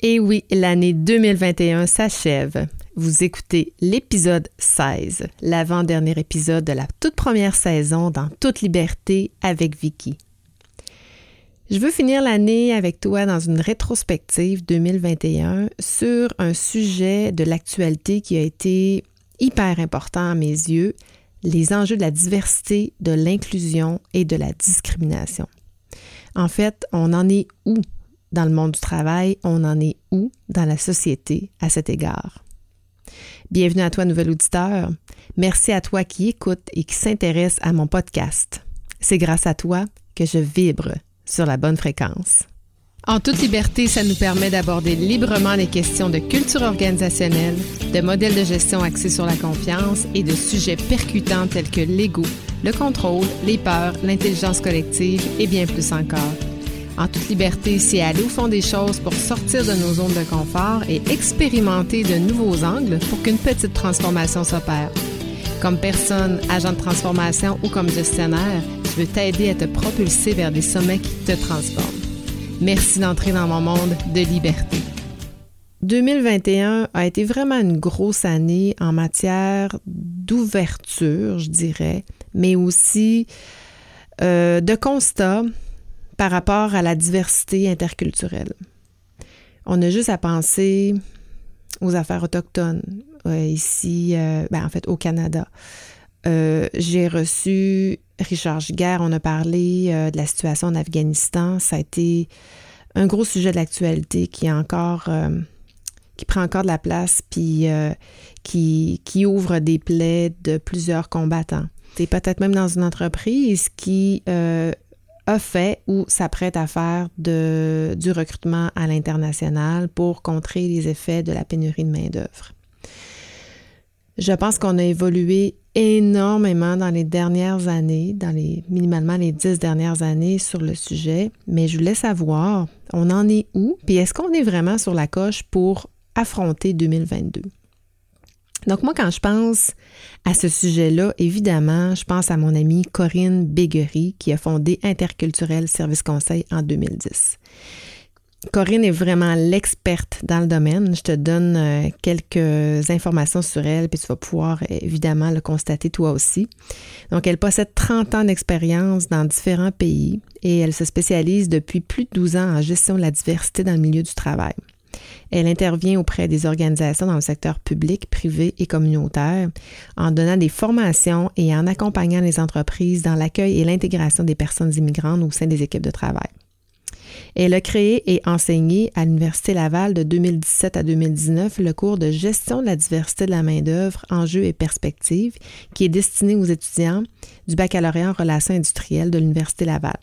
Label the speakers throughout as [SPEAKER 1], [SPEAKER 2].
[SPEAKER 1] Et oui, l'année 2021 s'achève. Vous écoutez l'épisode 16, l'avant-dernier épisode de la toute première saison dans toute liberté avec Vicky. Je veux finir l'année avec toi dans une rétrospective 2021 sur un sujet de l'actualité qui a été hyper important à mes yeux, les enjeux de la diversité, de l'inclusion et de la discrimination. En fait, on en est où? Dans le monde du travail, on en est où dans la société à cet égard? Bienvenue à toi, nouvel auditeur. Merci à toi qui écoute et qui s'intéresse à mon podcast. C'est grâce à toi que je vibre sur la bonne fréquence. En toute liberté, ça nous permet d'aborder librement les questions de culture organisationnelle, de modèles de gestion axés sur la confiance et de sujets percutants tels que l'ego, le contrôle, les peurs, l'intelligence collective et bien plus encore. En toute liberté, c'est aller au fond des choses pour sortir de nos zones de confort et expérimenter de nouveaux angles pour qu'une petite transformation s'opère. Comme personne, agent de transformation ou comme gestionnaire, je veux t'aider à te propulser vers des sommets qui te transforment. Merci d'entrer dans mon monde de liberté. 2021 a été vraiment une grosse année en matière d'ouverture, je dirais, mais aussi euh, de constat par rapport à la diversité interculturelle. On a juste à penser aux affaires autochtones euh, ici, euh, ben, en fait au Canada. Euh, j'ai reçu Richard Giguère, on a parlé de la situation en Afghanistan. Ça a été un gros sujet de l'actualité qui est encore qui prend encore de la place puis qui, qui ouvre des plaies de plusieurs combattants. C'est peut-être même dans une entreprise qui a fait ou s'apprête à faire du recrutement à l'international pour contrer les effets de la pénurie de main-d'œuvre. Je pense qu'on a évolué énormément dans les dernières années, dans les minimalement les dix dernières années sur le sujet, mais je voulais savoir, on en est où, puis est-ce qu'on est vraiment sur la coche pour affronter 2022? Donc moi, quand je pense à ce sujet-là, évidemment, je pense à mon amie Corinne Béguery qui a fondé Interculturel Service Conseil en 2010. Corinne est vraiment l'experte dans le domaine. Je te donne euh, quelques informations sur elle, puis tu vas pouvoir évidemment le constater toi aussi. Donc, elle possède 30 ans d'expérience dans différents pays et elle se spécialise depuis plus de 12 ans en gestion de la diversité dans le milieu du travail. Elle intervient auprès des organisations dans le secteur public, privé et communautaire en donnant des formations et en accompagnant les entreprises dans l'accueil et l'intégration des personnes immigrantes au sein des équipes de travail. Elle a créé et enseigné à l'Université Laval de 2017 à 2019 le cours de gestion de la diversité de la main-d'œuvre, enjeux et perspectives, qui est destiné aux étudiants du baccalauréat en relations industrielles de l'Université Laval.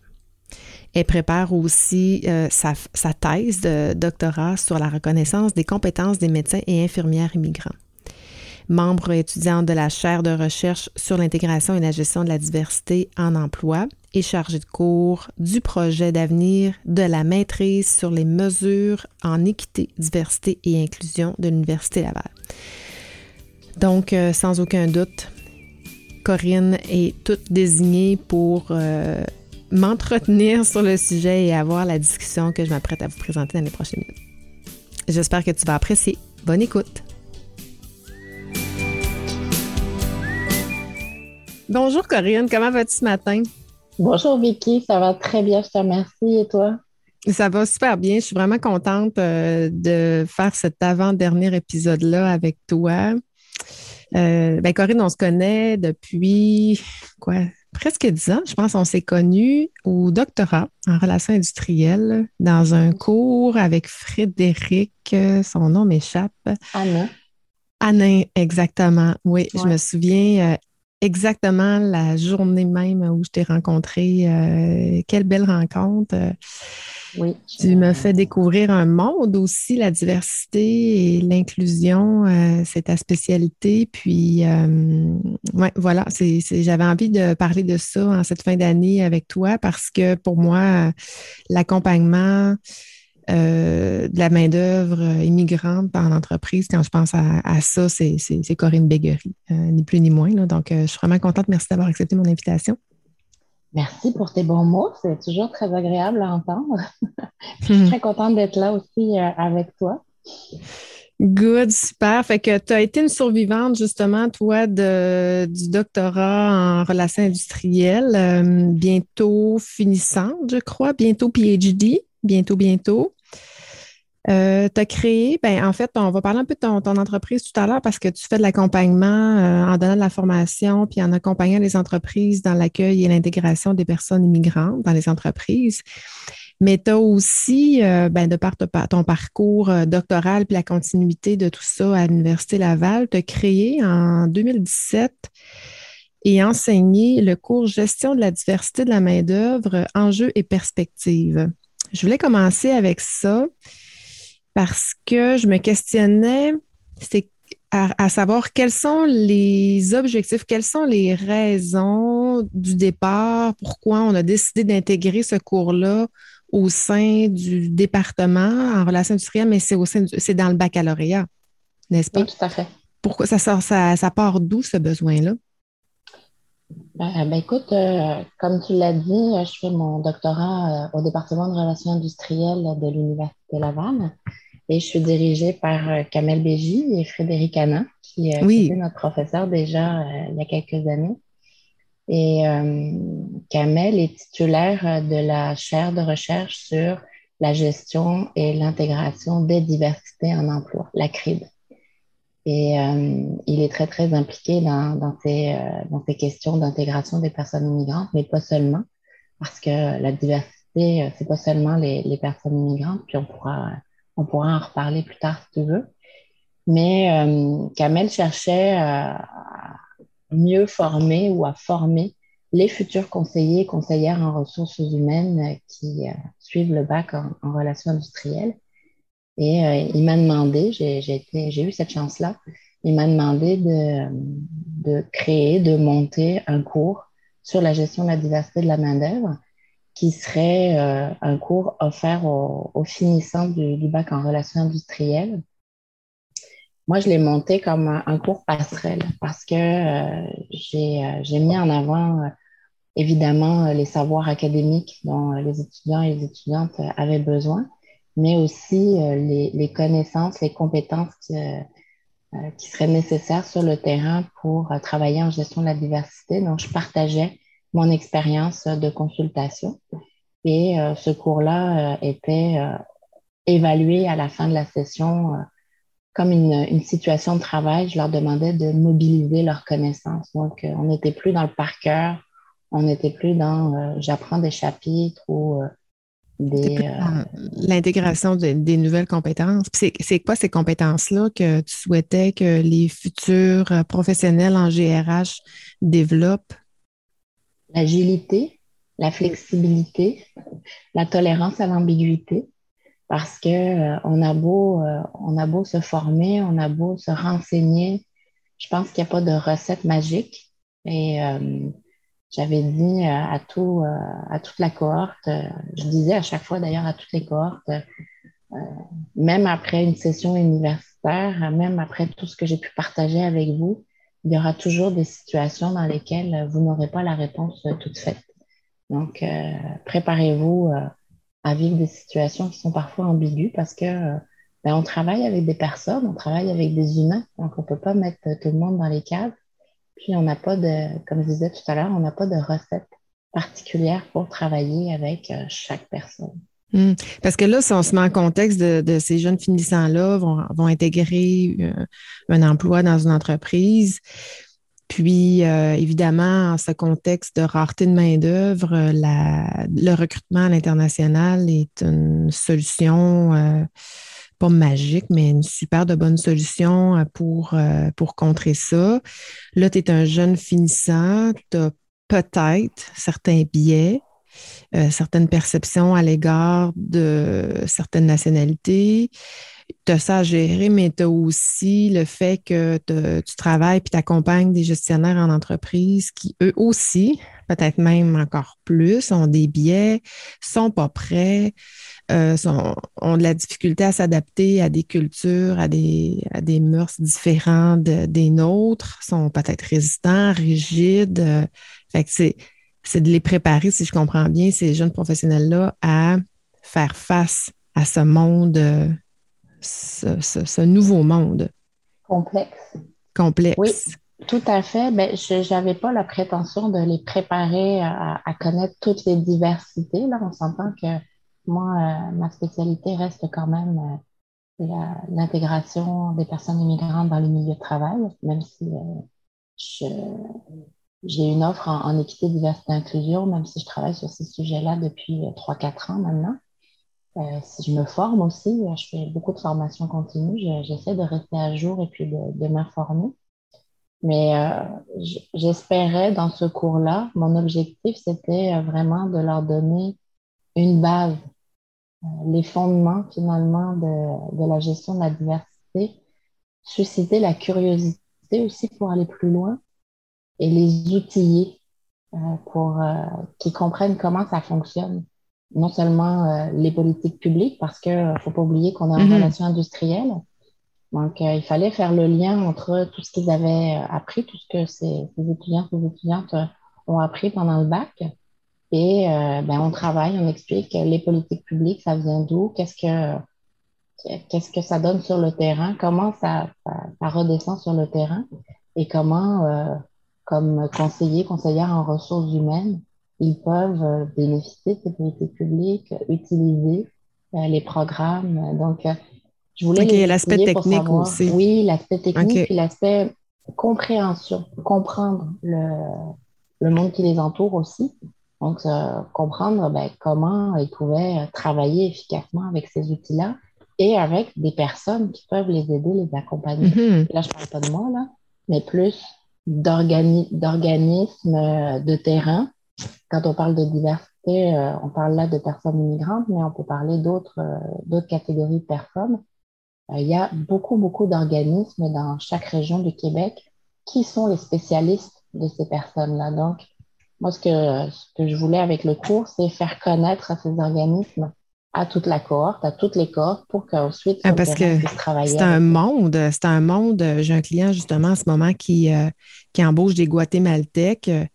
[SPEAKER 1] Elle prépare aussi euh, sa, thèse de doctorat sur la reconnaissance des compétences des médecins et infirmières immigrants. Membre étudiante de la chaire de recherche sur l'intégration et la gestion de la diversité en emploi et chargée de cours du projet d'avenir de la maîtrise sur les mesures en équité, diversité et inclusion de l'Université Laval. Donc, euh, sans aucun doute, Corinne est toute désignée pour euh, m'entretenir sur le sujet et avoir la discussion que je m'apprête à vous présenter dans les prochaines minutes. J'espère que tu vas apprécier. Bonne écoute. Bonjour Corinne, comment vas-tu ce matin?
[SPEAKER 2] Bonjour Vicky, ça va très bien, je te remercie. Et toi?
[SPEAKER 1] Ça va super bien. Je suis vraiment contente euh, de faire cet avant-dernier épisode-là avec toi. Euh, ben Corinne, on se connaît depuis quoi? Presque dix ans, je pense, on s'est connus au doctorat en relations industrielles dans un cours avec Frédéric, son nom m'échappe.
[SPEAKER 2] Anna.
[SPEAKER 1] Anna, exactement. Oui, je me souviens euh, exactement la journée même où je t'ai rencontré. Euh, quelle belle rencontre. Tu me fais découvrir un monde aussi, la diversité et l'inclusion, euh, c'est ta spécialité. Puis, euh, ouais, voilà, c'est, j'avais envie de parler de ça en cette fin d'année avec toi parce que pour moi, l'accompagnement euh, de la main-d'œuvre immigrante en entreprise, quand je pense à, ça, c'est, Corinne Béguery, ni plus ni moins. Donc, je suis vraiment contente. Merci d'avoir accepté mon invitation.
[SPEAKER 2] Merci pour tes bons mots. C'est toujours très agréable à entendre. Je suis très contente d'être là aussi euh, avec toi.
[SPEAKER 1] Good, super. Fait que tu as été une survivante, justement, toi, de, du doctorat en relations industrielles, euh, bientôt finissante, je crois, bientôt PhD, bientôt, bientôt. Euh, tu as créé, ben, en fait, on va parler un peu de ton, entreprise tout à l'heure parce que tu fais de l'accompagnement euh, en donnant de la formation puis en accompagnant les entreprises dans l'accueil et l'intégration des personnes immigrantes dans les entreprises. Mais tu as aussi, euh, ben, de par ton parcours euh, doctoral puis la continuité de tout ça à l'Université Laval, tu as créé en 2017 et enseigné le cours Gestion de la diversité de la main-d'œuvre, enjeux et perspectives. Je voulais commencer avec ça parce que je me questionnais, c'est à, savoir quels sont les objectifs, quelles sont les raisons du départ, pourquoi on a décidé d'intégrer ce cours-là au sein du département en relations industrielles, mais c'est au sein c'est dans le baccalauréat, n'est-ce pas?
[SPEAKER 2] Oui, tout à fait.
[SPEAKER 1] Pourquoi ça sort, ça, ça part d'où ce besoin-là?
[SPEAKER 2] Ben, ben écoute, euh, comme tu l'as dit, euh, je fais mon doctorat euh, au département de relations industrielles de l'Université Laval et je suis dirigée par Kamel Béji et Frédéric Anna, qui, qui était notre professeur déjà il y a quelques années. Et euh, Kamel est titulaire euh, de la chaire de recherche sur la gestion et l'intégration des diversités en emploi, la CRID. Et euh, il est très, très impliqué dans, dans, ces, euh, dans ces questions d'intégration des personnes immigrantes, mais pas seulement, parce que la diversité, euh, c'est pas seulement les, les, personnes immigrantes, puis on pourra, on pourra en reparler plus tard si tu veux. Mais euh, Kamel cherchait à, mieux former ou à former les futurs conseillers et conseillères en ressources humaines qui euh, suivent le bac en, relations industrielles. Et euh, il m'a demandé, j'ai eu cette chance-là, il m'a demandé de, de, créer, de monter un cours sur la gestion de la diversité de la main-d'œuvre qui serait euh, un cours offert aux, aux finissants du, du, bac en relations industrielles moi, je l'ai monté comme un, cours passerelle parce que euh, euh, j'ai mis en avant évidemment les savoirs académiques dont les étudiants et les étudiantes avaient besoin, mais aussi les, connaissances, les compétences qui, seraient nécessaires sur le terrain pour travailler en gestion de la diversité. Donc, je partageais mon expérience de consultation et ce cours-là était évalué à la fin de la session comme une, une, situation de travail, je leur demandais de mobiliser leurs connaissances. Donc, euh, on n'était plus dans le par cœur, on n'était plus dans euh, j'apprends des chapitres ou euh, des.
[SPEAKER 1] L'intégration des nouvelles compétences. C'est quoi ces compétences-là que tu souhaitais que les futurs professionnels en GRH développent?
[SPEAKER 2] L'agilité, la flexibilité, la tolérance à l'ambiguïté parce que euh, on a beau euh, on a beau se former, on a beau se renseigner, je pense qu'il n'y a pas de recette magique. Et euh, j'avais dit à tout à toute la cohorte, je disais à chaque fois d'ailleurs à toutes les cohortes, même après une session universitaire, même après tout ce que j'ai pu partager avec vous, il y aura toujours des situations dans lesquelles vous n'aurez pas la réponse toute faite. Donc, préparez-vous à vivre des situations qui sont parfois ambiguës parce que ben, on travaille avec des personnes, on travaille avec des humains, donc on peut pas mettre tout le monde dans les cases. Puis on n'a pas de, comme je disais tout à l'heure, on n'a pas de recette particulière pour travailler avec euh, chaque personne.
[SPEAKER 1] Hmm. Parce que là, si on se met en contexte de, ces jeunes finissants-là, vont, vont intégrer euh, un emploi dans une entreprise, puis, euh, évidemment, en ce contexte de rareté de main-d'œuvre, le recrutement à l'international est une solution, euh, pas magique, mais une super de bonne solution euh, pour, pour contrer ça. Là, tu es un jeune finissant, tu as peut-être certains biais, certaines perceptions à l'égard de certaines nationalités tu as ça à gérer, mais tu as aussi le fait que tu travailles puis tu accompagnes des gestionnaires en entreprise qui, eux aussi, peut-être même encore plus, ont des biais, sont pas prêts, euh, ont de la difficulté à s'adapter à des cultures, à des, à des mœurs différentes des nôtres, sont peut-être résistants, rigides. fait que c'est c'est de les préparer, si je comprends bien, ces jeunes professionnels-là, à faire face à ce monde, ce, nouveau monde.
[SPEAKER 2] Complexe.
[SPEAKER 1] Complexe.
[SPEAKER 2] Oui, tout à fait. Ben, je n'avais pas la prétention de les préparer à, connaître toutes les diversités. Là, on s'entend que moi, euh, ma spécialité reste quand même euh, l'intégration des personnes immigrantes dans le milieu de travail, même si euh, j'ai une offre en, équité, diversité, inclusion, même si je travaille sur ces sujets-là depuis 3-4 ans maintenant. si je me forme aussi, je fais beaucoup de formations continues, j'essaie de rester à jour et puis de, de m'informer. Mais euh, j'espérais dans ce cours-là, mon objectif, c'était euh, vraiment de leur donner une base, euh, les fondements finalement de, de, la gestion de la diversité, susciter la curiosité aussi pour aller plus loin et les outiller pour qu'ils comprennent comment ça fonctionne. Non seulement les politiques publiques, parce qu'il ne faut pas oublier qu'on est en mm-hmm. relation industrielle, donc, euh, il fallait faire le lien entre tout ce qu'ils avaient euh, appris, tout ce que ces, étudiants, ces étudiantes euh, ont appris pendant le bac. Et ben, on travaille, on explique les politiques publiques, ça vient d'où, qu'est-ce que qu'est-ce que ça donne sur le terrain, comment ça, ça, redescend sur le terrain et comment, comme conseiller, conseillère en ressources humaines, ils peuvent bénéficier de ces politiques publiques, utiliser les programmes. Donc,
[SPEAKER 1] je voulais l'aspect technique aussi.
[SPEAKER 2] Oui, l'aspect technique et l'aspect compréhension, comprendre le, le, monde qui les entoure aussi. Donc, comprendre ben, comment ils pouvaient travailler efficacement avec ces outils-là et avec des personnes qui peuvent les aider, les accompagner. Mm-hmm. Là, je ne parle pas de moi, là, mais plus d'organismes de terrain. Quand on parle de diversité, euh, on parle là de personnes immigrantes, mais on peut parler d'autres euh, catégories de personnes euh, il y a beaucoup, beaucoup d'organismes dans chaque région du Québec qui sont les spécialistes de ces personnes-là. Donc, moi, ce que, ce que je voulais avec le cours, c'est faire connaître ces organismes à toute la cohorte, à toutes les cohortes pour qu'ensuite
[SPEAKER 1] ah, parce que c'est un monde, c'est un monde. J'ai un client justement en ce moment qui, euh, qui embauche des Guatémaltèques euh,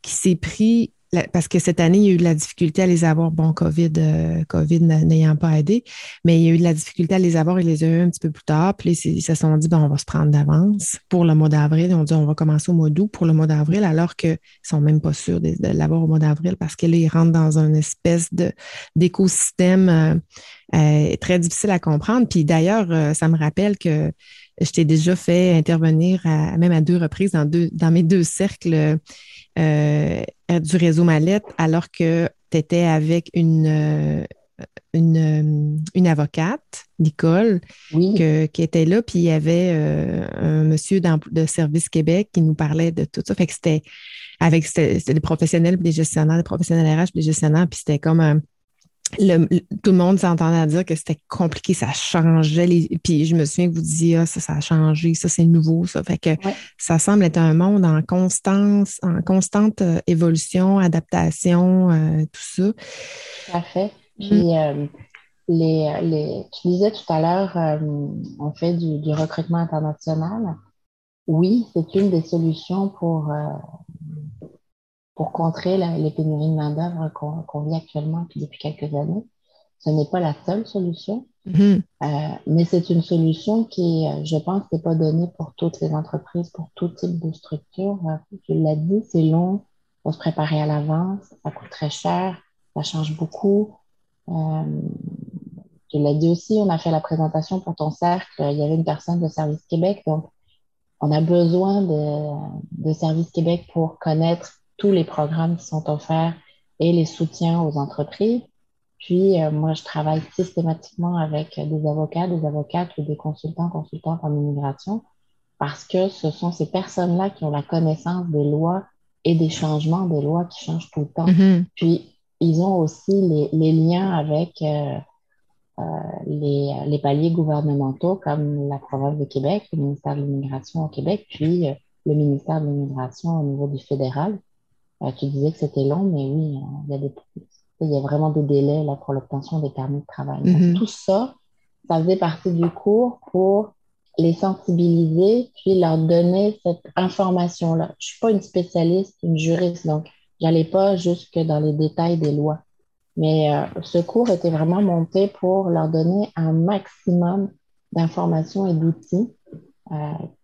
[SPEAKER 1] qui s'est pris parce que cette année, il y a eu de la difficulté à les avoir. Bon, COVID, euh, COVID n'ayant pas aidé, mais il y a eu de la difficulté à les avoir. Ils les ont eu un petit peu plus tard. Puis ils se sont dit, bon, on va se prendre d'avance pour le mois d'avril. Ils ont dit, on va commencer au mois d'août pour le mois d'avril, alors qu'ils ne sont même pas sûrs de, l'avoir au mois d'avril parce qu'ils ils rentrent dans une espèce d'écosystème euh, euh, très difficile à comprendre. Puis d'ailleurs, ça me rappelle que je t'ai déjà fait intervenir même à deux reprises dans, deux, dans mes deux cercles euh, du réseau Mallette alors que tu étais avec une, euh, une, une, avocate, Nicole, qui était là, puis il y avait euh, un monsieur de Service Québec qui nous parlait de tout ça. Fait que c'était avec c'était des professionnels, des gestionnaires, des professionnels RH, des gestionnaires, puis c'était comme un tout le monde s'entendait à dire que c'était compliqué, ça changeait. Les, puis je me souviens que vous disiez, ah, ça, ça a changé, ça, c'est nouveau, ça. Fait que ça semble être un monde en constance, en constante euh, évolution, adaptation, euh, tout ça.
[SPEAKER 2] Tout à fait. Mm. Puis, euh, les, les, tu disais tout à l'heure, on fait du, du, recrutement international. Oui, c'est une des solutions pour pour contrer les pénuries de main-d'œuvre qu'on vit actuellement depuis quelques années. Ce n'est pas la seule solution, mm-hmm. euh, mais c'est une solution qui, euh, je pense, n'est pas donnée pour toutes les entreprises, pour tout type de structure. Euh, je l'ai dit, c'est long, il faut se préparer à l'avance, ça coûte très cher, ça change beaucoup. je l'ai dit aussi, on a fait la présentation pour ton cercle, il y avait une personne de Service Québec, donc on a besoin de, de Service Québec pour connaître tous les programmes qui sont offerts et les soutiens aux entreprises. Puis, euh, moi, je travaille systématiquement avec des avocats, des avocates ou des consultants, consultantes en immigration parce que ce sont ces personnes-là qui ont la connaissance des lois et des changements des lois qui changent tout le temps. Mm-hmm. Puis, ils ont aussi les, les liens avec euh, euh, les, les, paliers gouvernementaux comme la province de Québec, le ministère de l'immigration au Québec, puis le ministère de l'immigration au niveau du fédéral. Euh, tu disais que c'était long, mais oui, euh, il y a des, il y a vraiment des délais là, pour l'obtention des permis de travail. Mm-hmm. tout ça, ça faisait partie du cours pour les sensibiliser, puis leur donner cette information-là. Je suis pas une spécialiste, une juriste, donc j'allais pas jusque dans les détails des lois. Mais euh, ce cours était vraiment monté pour leur donner un maximum d'informations et d'outils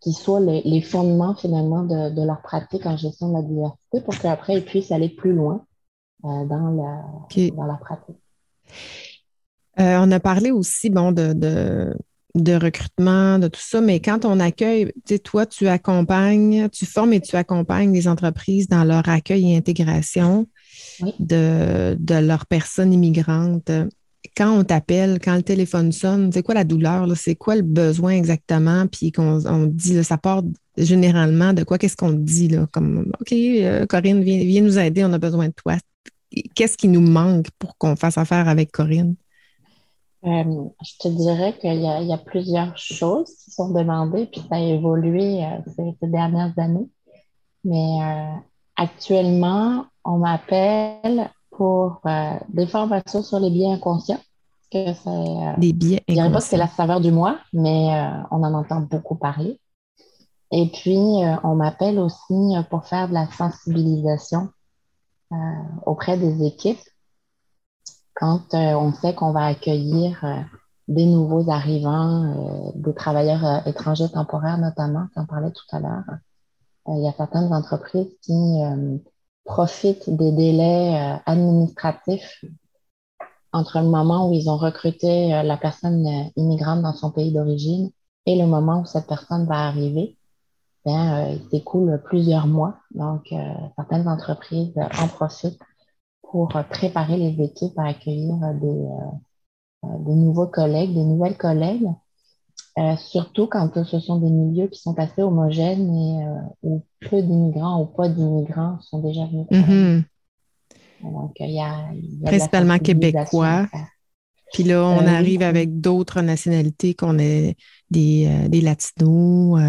[SPEAKER 2] qui soient les, fondements finalement de, leur pratique en gestion de la diversité pour qu'après ils puissent aller plus loin euh, dans, la, dans la pratique.
[SPEAKER 1] on a parlé aussi bon, de, de, recrutement, de tout ça, mais quand on accueille, tu sais, toi, tu accompagnes, tu formes et tu accompagnes les entreprises dans leur accueil et intégration de, de leurs personnes immigrantes quand on t'appelle, quand le téléphone sonne, c'est quoi la douleur? C'est quoi le besoin exactement? Puis qu'on on dit, ça part généralement de quoi? Qu'est-ce qu'on dit? Là? Comme, OK, euh, Corinne, viens, nous aider, on a besoin de toi. Qu'est-ce qui nous manque pour qu'on fasse affaire avec Corinne?
[SPEAKER 2] Euh, je te dirais qu'il y, a plusieurs choses qui sont demandées, puis ça a évolué euh, ces, dernières années. Mais actuellement, on m'appelle pour euh, des formations sur les biens inconscients. Que c'est, euh,
[SPEAKER 1] biens
[SPEAKER 2] Je dirais pas que c'est la saveur du mois, mais euh, on en entend beaucoup parler. Et puis, on m'appelle aussi pour faire de la sensibilisation auprès des équipes quand on sait qu'on va accueillir des nouveaux arrivants, des travailleurs étrangers temporaires notamment, tu en parlais tout à l'heure. Il y a certaines entreprises qui profitent des délais euh, administratifs entre le moment où ils ont recruté euh, la personne euh, immigrante dans son pays d'origine et le moment où cette personne va arriver. Bien, il s'écoule plusieurs mois. Donc, certaines entreprises en profitent pour préparer les équipes à accueillir des, des nouveaux collègues, des nouvelles collègues euh, surtout quand ce sont des milieux qui sont assez homogènes et euh, où peu d'immigrants ou pas d'immigrants sont déjà venus.
[SPEAKER 1] Mm-hmm. Donc, il y a, principalement québécois. Puis là, on euh, arrive avec d'autres nationalités qu'on est des, des latinos.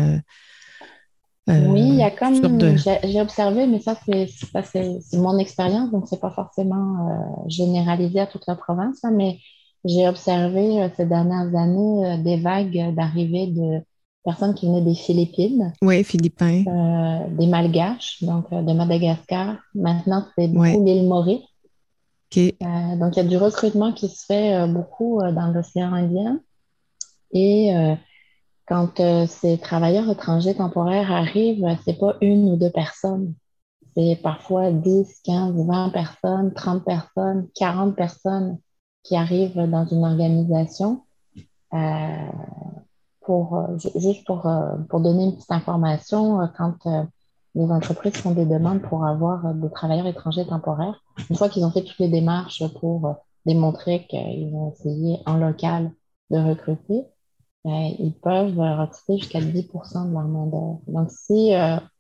[SPEAKER 2] oui, il y a comme j'ai observé, mais ça c'est mon expérience, donc c'est pas forcément généralisé à toute la province, hein, mais j'ai observé euh, ces dernières années euh, des vagues d'arrivée de personnes qui venaient des Philippines.
[SPEAKER 1] Oui, Philippins.
[SPEAKER 2] Euh, des Malgaches, donc de Madagascar. Maintenant, c'est beaucoup l'île Maurice. donc, il y a du recrutement qui se fait beaucoup dans l'océan Indien. Et quand ces travailleurs étrangers temporaires arrivent, c'est pas une ou deux personnes. C'est parfois 10, 15, 20 personnes, 30 personnes, 40 personnes qui arrivent dans une organisation euh, pour euh, juste pour, euh, pour donner une petite information quand les entreprises font des demandes pour avoir des travailleurs étrangers temporaires. Une fois qu'ils ont fait toutes les démarches pour démontrer qu'ils vont essayer en local de recruter, ils peuvent recruter jusqu'à 10% de leur main Donc, si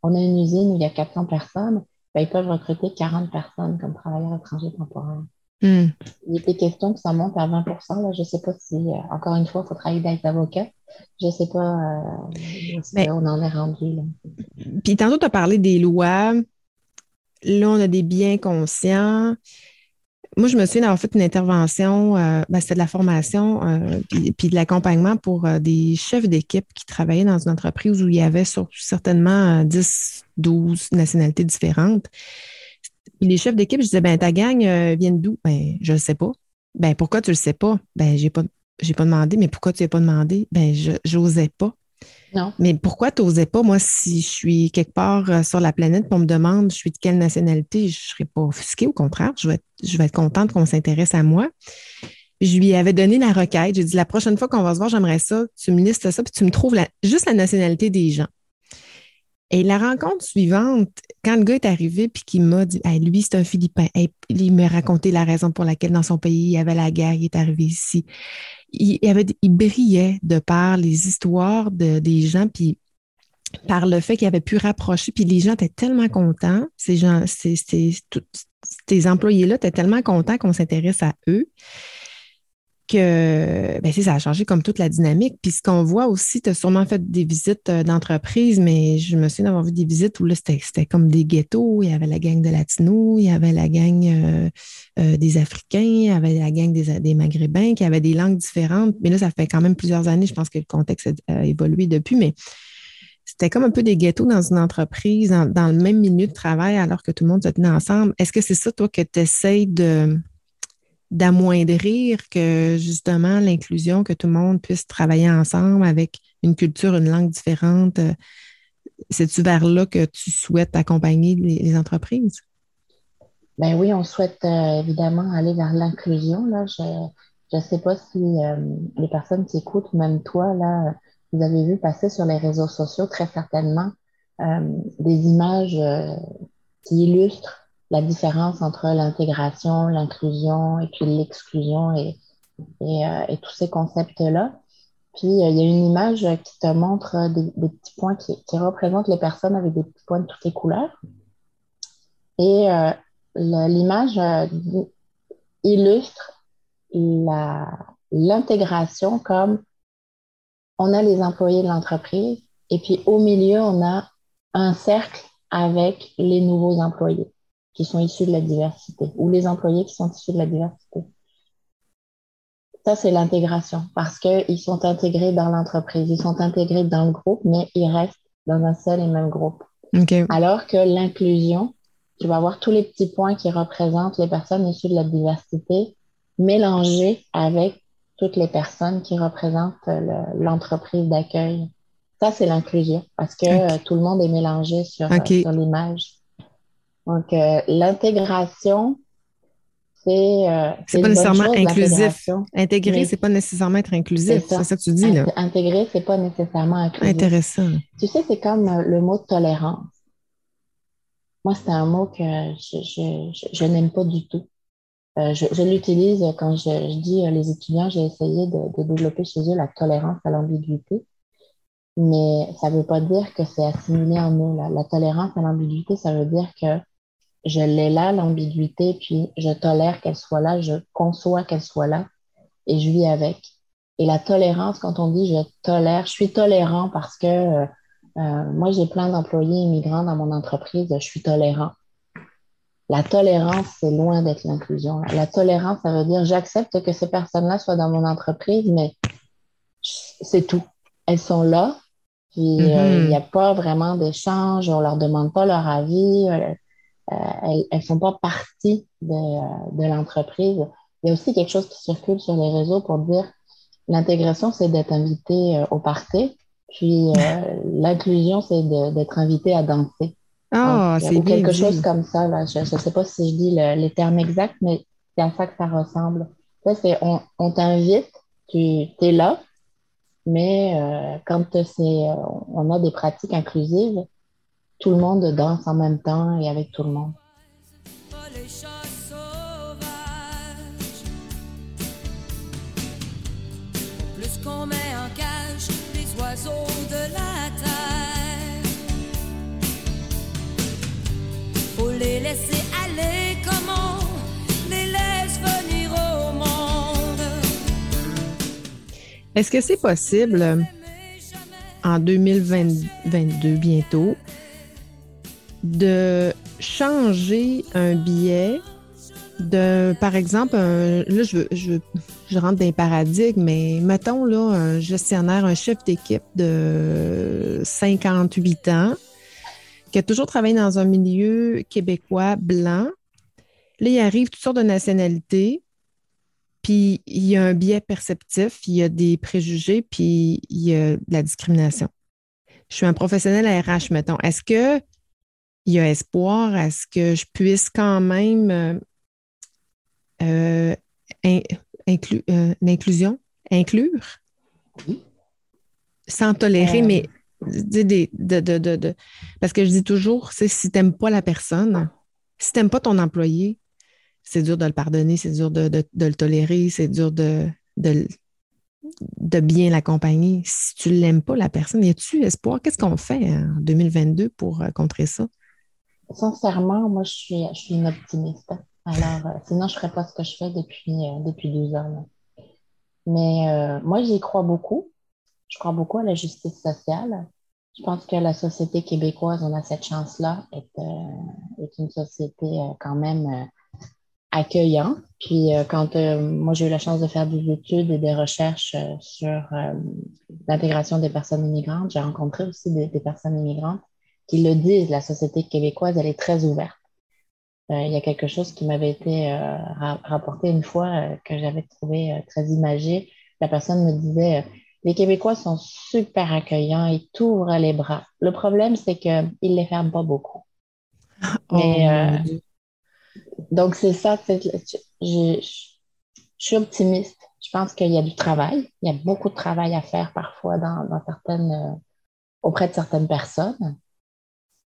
[SPEAKER 2] on a une usine où il y a 400 personnes, ben, ils peuvent recruter 40 personnes comme travailleurs étrangers temporaires. Hmm. Il était question que ça monte à 20 là. Je ne sais pas si, euh, encore une fois, il faut travailler avec avocats. Je ne sais pas euh, si on en est rendu. Là.
[SPEAKER 1] Puis tantôt, tu as parlé des lois. Là, on a des biens conscients. Moi, je me souviens d'avoir fait une intervention, euh, ben, c'était de la formation puis, de l'accompagnement pour des chefs d'équipe qui travaillaient dans une entreprise où il y avait certainement 10, 12 nationalités différentes les chefs d'équipe, je disais, ben, ta gang euh, vient d'où? Ben, je ne sais pas. Ben, pourquoi tu ne le sais pas? Ben, j'ai pas, j'ai pas demandé, mais pourquoi tu n'as pas demandé? Ben, je n'osais pas.
[SPEAKER 2] Non.
[SPEAKER 1] Mais pourquoi tu n'osais pas? Moi, si je suis quelque part euh, sur la planète on me demande je suis de quelle nationalité, je ne serais pas offusquée. Au contraire, je vais être, je vais être contente qu'on s'intéresse à moi. Je lui avais donné la requête. J'ai dit la prochaine fois qu'on va se voir, j'aimerais ça. Tu me listes ça, puis tu me trouves juste la nationalité des gens. Et la rencontre suivante, quand le gars est arrivé puis qu'il m'a dit lui, c'est un Philippin, il m'a raconté la raison pour laquelle dans son pays, il y avait la guerre, il est arrivé ici. Il, brillait de par les histoires de, des gens, puis par le fait qu'il avait pu rapprocher, puis les gens étaient tellement contents, ces gens, ces employés-là étaient tellement contents qu'on s'intéresse à eux que ben, ça a changé comme toute la dynamique. Puis ce qu'on voit aussi, tu as sûrement fait des visites euh, d'entreprise, mais je me souviens d'avoir vu des visites où là, c'était comme des ghettos. Il y avait la gang de Latinos, il y avait la gang euh, euh, des Africains, il y avait la gang des, des, Maghrébins, qui avaient des langues différentes. Mais là, ça fait quand même plusieurs années, je pense que le contexte a, évolué depuis, mais c'était comme un peu des ghettos dans une entreprise, dans, le même milieu de travail, alors que tout le monde se tenait ensemble. Est-ce que c'est ça, toi, que tu essayes de d'amoindrir que justement l'inclusion, que tout le monde puisse travailler ensemble avec une culture, une langue différente? C'est-tu vers là que tu souhaites accompagner les, entreprises?
[SPEAKER 2] Ben oui, on souhaite euh, évidemment aller vers l'inclusion. Je ne sais pas si euh, les personnes qui écoutent, même toi, là, vous avez vu passer sur les réseaux sociaux très certainement euh, des images qui illustrent la différence entre l'intégration, l'inclusion et puis l'exclusion et, et, tous ces concepts-là. Puis, il y a une image qui te montre des, petits points qui, représentent les personnes avec des petits points de toutes les couleurs. Et l'image euh, illustre l'intégration comme on a les employés de l'entreprise et puis au milieu, on a un cercle avec les nouveaux employés qui sont issus de la diversité ou les employés qui sont issus de la diversité. Ça, c'est l'intégration parce qu'ils sont intégrés dans l'entreprise, ils sont intégrés dans le groupe, mais ils restent dans un seul et même groupe. Alors que l'inclusion, tu vas avoir tous les petits points qui représentent les personnes issues de la diversité mélangés avec toutes les personnes qui représentent l'entreprise d'accueil. Ça, c'est l'inclusion parce que euh, tout le monde est mélangé sur, euh, sur l'image. Donc, euh, l'intégration, c'est.
[SPEAKER 1] c'est pas nécessairement inclusif. Intégrer, c'est pas nécessairement être inclusif. C'est ça. que tu dis, là.
[SPEAKER 2] Intégrer, c'est pas nécessairement inclusif.
[SPEAKER 1] Intéressant.
[SPEAKER 2] Tu sais, c'est comme le mot tolérance. Moi, c'est un mot que je, n'aime pas du tout. Euh, je, l'utilise quand je, dis à les étudiants, j'ai essayé de, développer chez eux la tolérance à l'ambiguïté, mais ça ne veut pas dire que c'est assimilé en eux. La tolérance à l'ambiguïté, ça veut dire que je l'ai là, l'ambiguïté, puis je tolère qu'elle soit là, je conçois qu'elle soit là et je vis avec. Et la tolérance, quand on dit je tolère, je suis tolérant parce que euh, euh, moi, j'ai plein d'employés immigrants dans mon entreprise. Je suis tolérant. La tolérance, c'est loin d'être l'inclusion. La tolérance, ça veut dire j'accepte que ces personnes-là soient dans mon entreprise, mais c'est tout. Elles sont là, puis euh, il n'y a mm-hmm. pas vraiment d'échange, on leur demande pas leur avis, elles ne font pas partie de, de l'entreprise. Il y a aussi quelque chose qui circule sur les réseaux pour dire l'intégration, c'est d'être invité au party, puis euh, l'inclusion, c'est d'être invité à danser.
[SPEAKER 1] Ah, c'est
[SPEAKER 2] quelque chose comme ça. Là. Je ne sais pas si je dis les termes exacts, mais c'est à ça que ça ressemble. c'est on, on t'invite, tu es là, mais euh, quand on a des pratiques inclusives, tout le monde danse en même temps et avec tout le monde. Plus qu'on met en cage les oiseaux de la terre. Faut les laisser aller comme on les laisse venir au monde? Est-ce que c'est possible en 2022 bientôt de changer un billet de, par exemple, là, je, je, rentre dans les paradigmes, mais mettons là, un gestionnaire, un chef d'équipe de 58 ans qui a toujours travaillé dans un milieu québécois blanc. Là, il arrive toutes sortes de nationalités, puis il y a un biais perceptif, il y a des préjugés, puis il y a de la discrimination. Je suis un professionnel à RH, mettons. Est-ce que il y a espoir? Est-ce que je puisse quand même euh, euh, inclu, euh, l'inclusion, inclure, sans tolérer, euh. mais de, de, parce que je dis toujours, c'est si tu n'aimes pas la personne, si tu n'aimes pas ton employé, c'est dur de le pardonner, c'est dur de, le tolérer, c'est dur de, de, bien l'accompagner. Si tu ne l'aimes pas, la personne, y a-tu espoir? Qu'est-ce qu'on fait en 2022 pour contrer ça? Sincèrement, moi, je suis, je suis une optimiste. Alors, euh, sinon, je ne ferais pas ce que je fais depuis, euh, depuis 12 ans. Mais euh, moi, j'y crois beaucoup. Je crois beaucoup à la justice sociale. Je pense que la société québécoise, on a cette chance-là, est, est une société quand même accueillant. Puis quand moi j'ai eu la chance de faire des études et des recherches sur l'intégration des personnes immigrantes, j'ai rencontré aussi des, personnes immigrantes qui le disent, la société québécoise, elle est très ouverte. il y a quelque chose qui m'avait été rapporté une fois que j'avais trouvé très imagé. La personne me disait les Québécois sont super accueillants, ils t'ouvrent les bras. Le problème, c'est qu'ils ne les ferment pas beaucoup. Oh, euh, donc, c'est ça. Je, suis optimiste. Je pense qu'il y a du travail. Il y a beaucoup de travail à faire parfois dans, certaines, euh, auprès de certaines personnes.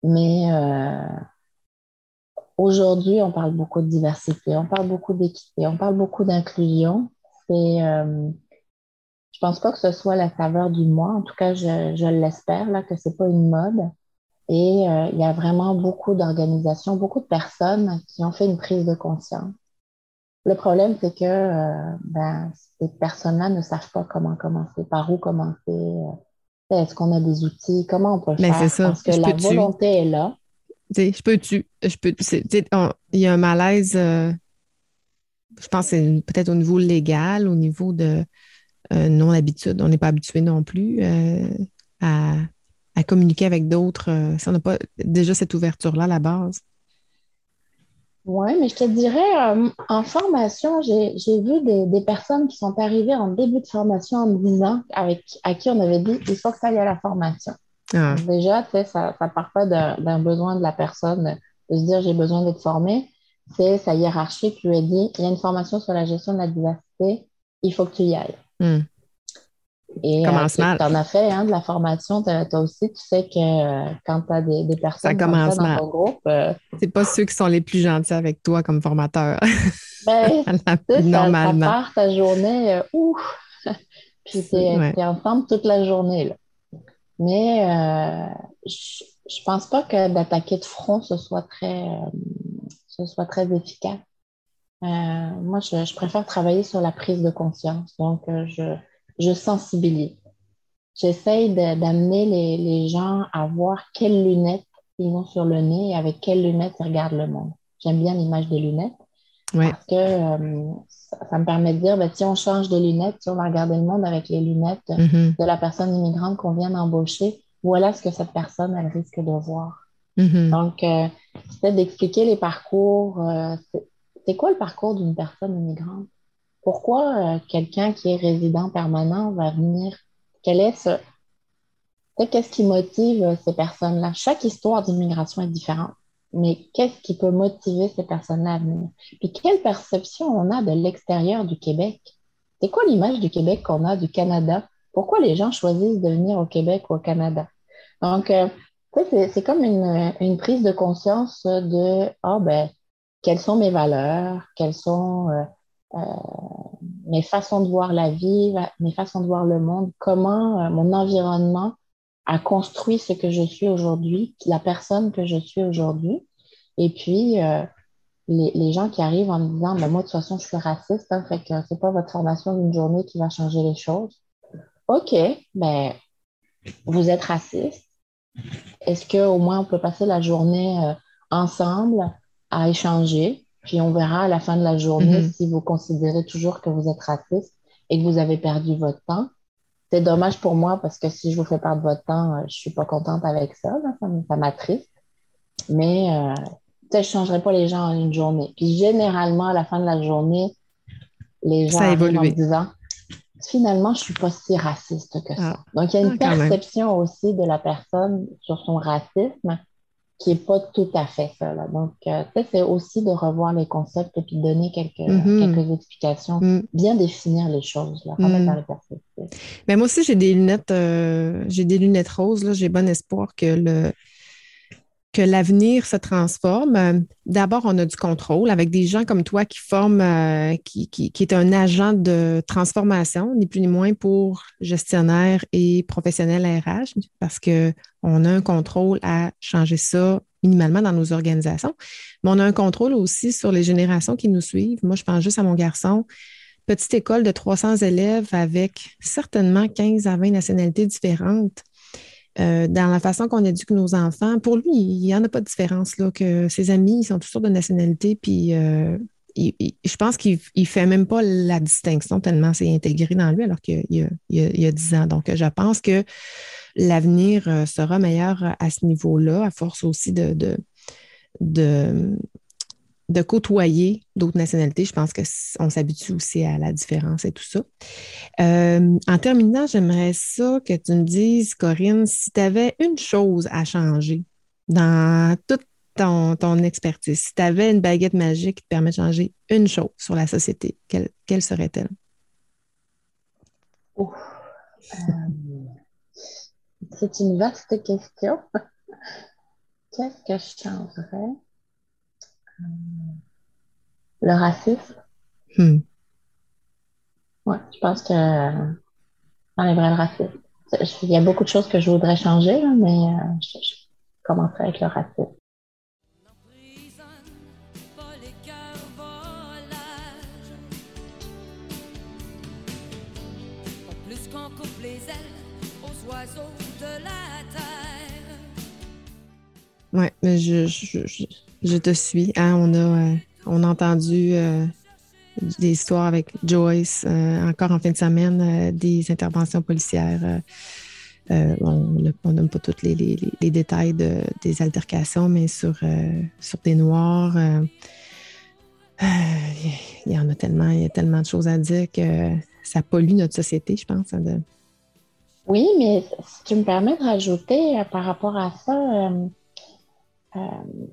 [SPEAKER 2] Mais euh, aujourd'hui, on parle beaucoup de diversité, on parle beaucoup d'équité, on parle beaucoup d'inclusion. C'est je pense pas que ce soit la saveur du mois. En tout cas, je, l'espère, là, que c'est pas une mode. Et euh, il y a vraiment beaucoup d'organisations, beaucoup de personnes qui ont fait une prise de conscience. Le problème, c'est que euh, ben, ces personnes-là ne savent pas comment commencer, par où commencer. Euh, est-ce qu'on a des outils? Comment on peut
[SPEAKER 1] ben,
[SPEAKER 2] faire?
[SPEAKER 1] Ça.
[SPEAKER 2] Parce que la volonté est là.
[SPEAKER 1] je peux tu, je peux. Il y a un malaise. je pense c'est peut-être au niveau légal, au niveau de euh, non habitude. On n'est pas habitué non plus euh, à, communiquer avec d'autres euh, si on n'a pas déjà cette ouverture-là à la base.
[SPEAKER 2] Oui, mais je te dirais, en formation, j'ai vu des, personnes qui sont arrivées en début de formation en me disant, avec, à qui on avait dit, il faut que ça aille à la formation. Ah. Déjà, ça ne part pas d'un besoin de la personne de se dire, j'ai besoin d'être formée. C'est sa hiérarchie qui lui a dit, il y a une formation sur la gestion de la diversité, il faut que tu y ailles. Hmm. Et euh, tu en as fait hein, de la formation, toi aussi, tu sais que euh, quand tu as des, personnes
[SPEAKER 1] dans
[SPEAKER 2] ton groupe. Euh,
[SPEAKER 1] c'est pas ceux qui sont les plus gentils avec toi comme formateur.
[SPEAKER 2] Ben, normalement. Ça, part ta journée, ouh! Puis tu es, ensemble toute la journée. Là. Mais je, je pense pas que d'attaquer de front, ce soit très, ce soit très efficace. Euh, moi, je, préfère travailler sur la prise de conscience. Donc, euh, je, je sensibilise. J'essaye d'amener les, les, gens à voir quelles lunettes ils ont sur le nez et avec quelles lunettes ils regardent le monde. J'aime bien l'image des lunettes parce que euh, ça, me permet de dire, ben, si on change de lunettes, si on va regarder le monde avec les lunettes mm-hmm. de la personne immigrante qu'on vient d'embaucher, voilà ce que cette personne, elle risque de voir. Mm-hmm. Donc, c'est d'expliquer les parcours, c'est quoi le parcours d'une personne immigrante? Pourquoi euh, quelqu'un qui est résident permanent va venir? Quel est ce... Qu'est-ce qui motive euh, ces personnes-là? Chaque histoire d'immigration est différente, mais qu'est-ce qui peut motiver ces personnes-là à venir? Puis quelle perception on a de l'extérieur du Québec? C'est quoi l'image du Québec qu'on a du Canada? Pourquoi les gens choisissent de venir au Québec ou au Canada? Donc, euh, c'est comme une, prise de conscience de, ah ben, quelles sont mes valeurs, quelles sont mes façons de voir la vie, mes façons de voir le monde, comment euh, mon environnement a construit ce que je suis aujourd'hui, la personne que je suis aujourd'hui. Et puis, les, gens qui arrivent en me disant, ben, moi, de toute façon, je suis raciste, hein, fait que c'est pas votre formation d'une journée qui va changer les choses. OK, ben, vous êtes raciste. Est-ce qu'au moins on peut passer la journée ensemble à échanger? Puis on verra à la fin de la journée mm-hmm. si vous considérez toujours que vous êtes raciste et que vous avez perdu votre temps. C'est dommage pour moi parce que si je vous fais perdre votre temps, euh, je suis pas contente avec ça. ça m'attriste. Mais euh, je ne changerai pas les gens en une journée. Puis généralement, à la fin de la journée, les gens en disant finalement, je ne suis pas si raciste que ça. Ah. Donc, il y a une ah, perception aussi de la personne sur son racisme qui n'est pas tout à fait ça. Donc, euh, c'est aussi de revoir les concepts et puis donner quelques, mm-hmm. quelques explications, mm. bien définir les choses, là, remettre dans
[SPEAKER 1] mm. les Mais moi aussi, j'ai des lunettes, euh, j'ai des lunettes roses. J'ai bon espoir que le, que l'avenir se transforme. D'abord, on a du contrôle avec des gens comme toi qui forment, euh, qui, qui, est un agent de transformation, ni plus ni moins pour gestionnaire et professionnel RH, parce qu'on a un contrôle à changer ça minimalement dans nos organisations. Mais on a un contrôle aussi sur les générations qui nous suivent. Moi, je pense juste à mon garçon. Petite école de 300 élèves avec certainement 15 à 20 nationalités différentes. Euh, dans la façon qu'on éduque nos enfants, pour lui, il n'y en a pas de différence. Là, que ses amis, ils sont tous sortes de nationalités, puis euh, je pense qu'il ne fait même pas la distinction tellement c'est intégré dans lui alors qu'il y, a, 10 ans. Donc, je pense que l'avenir euh, sera meilleur à ce niveau-là, à force aussi de, côtoyer d'autres nationalités. Je pense qu'on s'habitue aussi à la différence et tout ça. Euh, en terminant, j'aimerais ça que tu me dises, Corinne, si tu avais une chose à changer dans toute ton, expertise, si tu avais une baguette magique qui te permet de changer une chose sur la société, quelle, serait-elle?
[SPEAKER 2] Euh, c'est une vaste question. Qu'est-ce que je changerais? Le racisme. Hmm. Oui, je pense que j'enlèverais le racisme. Il y a beaucoup de choses que je voudrais changer, mais euh, je, je commencerai avec le racisme.
[SPEAKER 1] Oui, mais je, je, te suis. Hein. On, a, euh, on a entendu euh, des histoires avec Joyce, euh, encore en fin de semaine, des interventions policières. on n'a pas tous les, détails de, des altercations, mais sur, sur des Noirs. Il y en a tellement, il y a tellement de choses à dire que ça pollue notre société, je pense. Hein,
[SPEAKER 2] oui, mais si tu me permets de rajouter par rapport à ça, euh,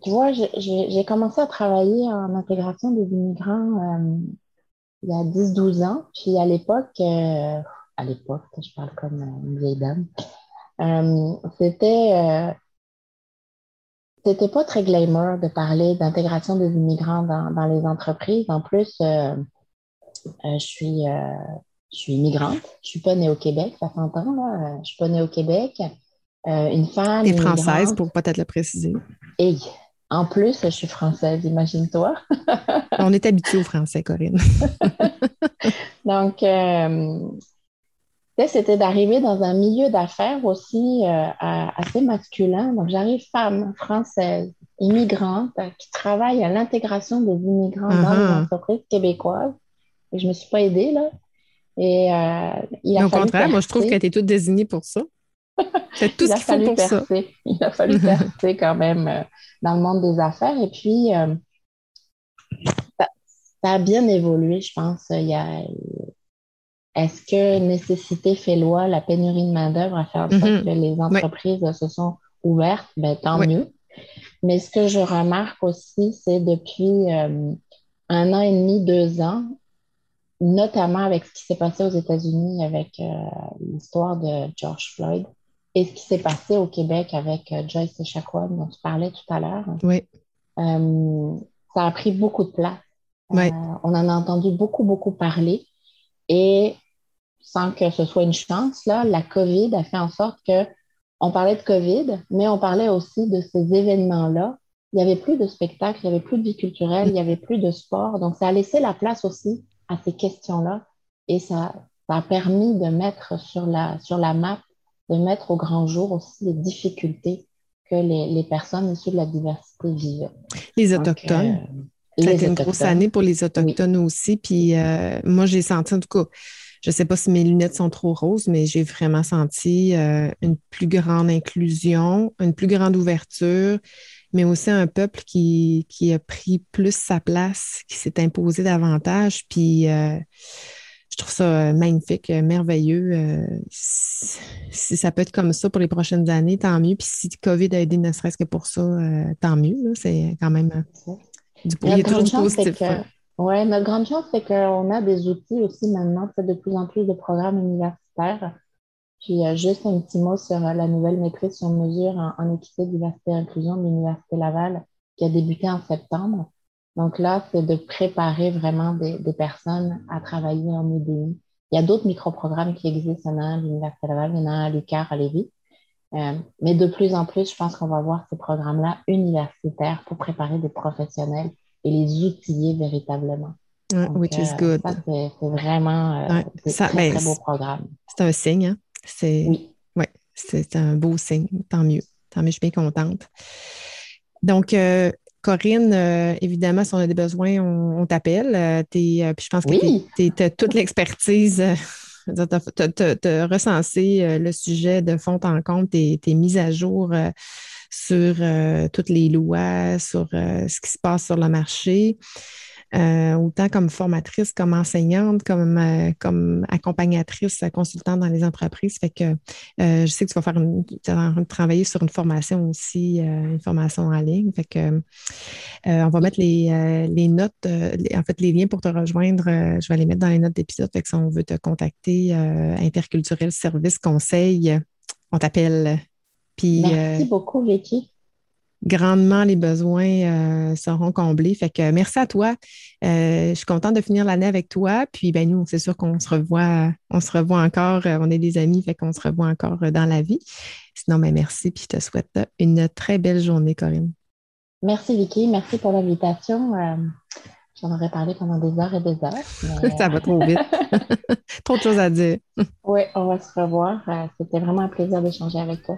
[SPEAKER 2] tu vois, j'ai commencé à travailler en intégration des immigrants euh, il y a 10-12 ans. Puis à l'époque, euh, à l'époque, je parle comme une vieille dame, c'était pas très glamour de parler d'intégration des immigrants dans, les entreprises. En plus, je suis je suis immigrante. Je suis pas née au Québec, ça s'entend là. Je suis pas née au Québec. Une femme.
[SPEAKER 1] T'es française, pour peut-être le préciser.
[SPEAKER 2] Et en plus, je suis française, imagine-toi.
[SPEAKER 1] On est habitué au français, Corinne.
[SPEAKER 2] Donc, euh, c'était d'arriver dans un milieu d'affaires aussi euh, assez masculin. Donc, j'arrive femme française, immigrante, qui travaille à l'intégration des immigrants dans les entreprises québécoises. Et je ne me suis pas aidée, là. Et euh, il a
[SPEAKER 1] Au contraire, moi, je trouve qu'elle était toute désignée pour ça. C'est tout ce qu'il faut pour ça.
[SPEAKER 2] Il a fallu percer quand même euh, dans le monde des affaires. Et puis, euh, ça, a bien évolué, je pense. est-ce que nécessité fait loi, la pénurie de main-d'œuvre a fait en sorte mm-hmm. que les entreprises se sont ouvertes? Ben, tant mieux. Mais ce que je remarque aussi, c'est depuis euh, un an et demi, deux ans, notamment avec ce qui s'est passé aux États-Unis avec l'histoire de George Floyd, et ce qui s'est passé au Québec avec euh, Joyce Echaquan, dont tu parlais tout à l'heure,
[SPEAKER 1] oui.
[SPEAKER 2] Euh, ça a pris beaucoup de place.
[SPEAKER 1] Oui. Euh,
[SPEAKER 2] on en a entendu beaucoup, beaucoup parler. Et sans que ce soit une chance, là, la COVID a fait en sorte que on parlait de COVID, mais on parlait aussi de ces événements-là. Il n'y avait plus de spectacles, il n'y avait plus de vie culturelle, il n'y avait plus de sport. Donc, ça a laissé la place aussi à ces questions-là. Et ça, ça a permis de mettre sur la, sur la map de mettre au grand jour aussi les difficultés que les, personnes issues de la diversité vivent.
[SPEAKER 1] Les Autochtones. Euh, C'était une grosse année pour les Autochtones aussi. Puis euh, moi, j'ai senti, en tout cas, je ne sais pas si mes lunettes sont trop roses, mais j'ai vraiment senti euh, une plus grande inclusion, une plus grande ouverture, mais aussi un peuple qui, qui a pris plus sa place, qui s'est imposé davantage. Puis je trouve ça euh, magnifique, euh, merveilleux. Euh, si ça peut être comme ça pour les prochaines années, tant mieux. Puis si COVID a aidé ne serait-ce que pour ça, tant mieux. C'est quand même
[SPEAKER 2] du, il y a toujours du positif. Oui, notre grande chance, c'est qu'on a des outils aussi maintenant, de plus en plus de programmes universitaires. Puis juste un petit mot sur la nouvelle maîtrise sur mesure en, en équité, diversité et inclusion de l'Université Laval qui a débuté en septembre. Donc là, c'est de préparer vraiment des, personnes à travailler en EDI. Il y a d'autres micro-programmes qui existent. Il y en a un à l'Université Laval, il y en a un à l'UQAR, à Lévis. Euh, mais de plus en plus, je pense qu'on va voir ces programmes-là universitaires pour préparer des professionnels et les outiller véritablement.
[SPEAKER 1] which is euh, good.
[SPEAKER 2] Ça, c'est vraiment euh, un très, ben, très beau programme.
[SPEAKER 1] C'est un signe. Hein? C'est, oui. Ouais, c'est un beau signe. Tant mieux. Tant mieux, je suis bien contente. Donc, Corinne, évidemment, si on a des besoins, on, t'appelle. puis je pense que tu as toute l'expertise. tu as, recensé le sujet de fond en compte, tu es, mise à jour sur toutes les lois, sur ce qui se passe sur le marché. Euh, autant comme formatrice, comme enseignante, comme, euh, comme accompagnatrice, consultante dans les entreprises. Fait que euh, je sais que tu vas faire une, travailler sur une formation aussi, une formation en ligne. Fait que on va mettre les, les notes, en fait, les liens pour te rejoindre. je vais les mettre dans les notes d'épisode. Fait que si on veut te contacter, interculturel service conseil, on t'appelle.
[SPEAKER 2] Puis, Merci beaucoup, Vicky
[SPEAKER 1] grandement les besoins euh, seront comblés. Fait que merci à toi. Euh, je suis contente de finir l'année avec toi. Puis ben nous, c'est sûr qu'on se revoit, on se revoit encore. Euh, on est des amis, fait qu'on se revoit encore dans la vie. Sinon, ben merci. Puis je te souhaite une très belle journée, Corinne.
[SPEAKER 2] Merci Vicky, merci pour l'invitation. J'en aurais parlé pendant des heures et des heures.
[SPEAKER 1] Ça va trop vite. trop de choses à dire.
[SPEAKER 2] oui, on va se revoir. C'était vraiment un plaisir d'échanger avec toi.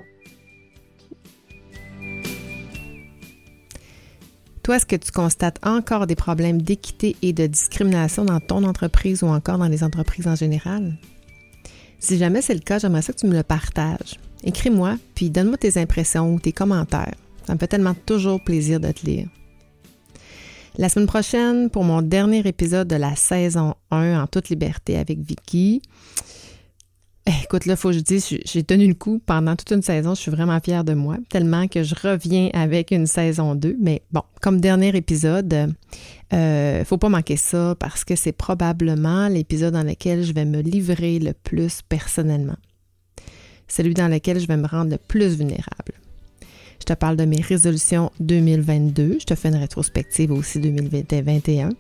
[SPEAKER 1] Toi, est-ce que tu constates encore des problèmes d'équité et de discrimination dans ton entreprise ou encore dans les entreprises en général? Si jamais c'est le cas, j'aimerais ça que tu me le partages. Écris-moi, puis donne-moi tes impressions ou tes commentaires. Ça me fait tellement toujours plaisir de te lire. La semaine prochaine, pour mon dernier épisode de la saison 1 en toute liberté avec Vicky, écoute, là, il faut que je dise, j'ai tenu le coup pendant toute une saison. Je suis vraiment fière de moi, tellement que je reviens avec une saison 2. Mais bon, comme dernier épisode, euh, faut pas manquer ça parce que c'est probablement l'épisode dans lequel je vais me livrer le plus personnellement. Celui dans lequel je vais me rendre le plus vulnérable. Je te parle de mes résolutions 2022. Je te fais une rétrospective aussi 2021.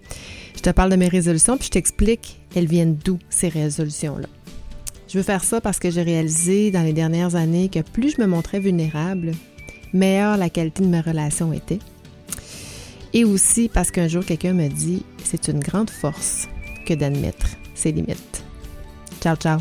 [SPEAKER 1] Je te parle de mes résolutions, puis je t'explique elles viennent d'où ces résolutions-là. Je veux faire ça parce que j'ai réalisé dans les dernières années que plus je me montrais vulnérable, meilleure la qualité de mes relations était. Et aussi parce qu'un jour quelqu'un me dit c'est une grande force que d'admettre ses limites. Ciao, ciao.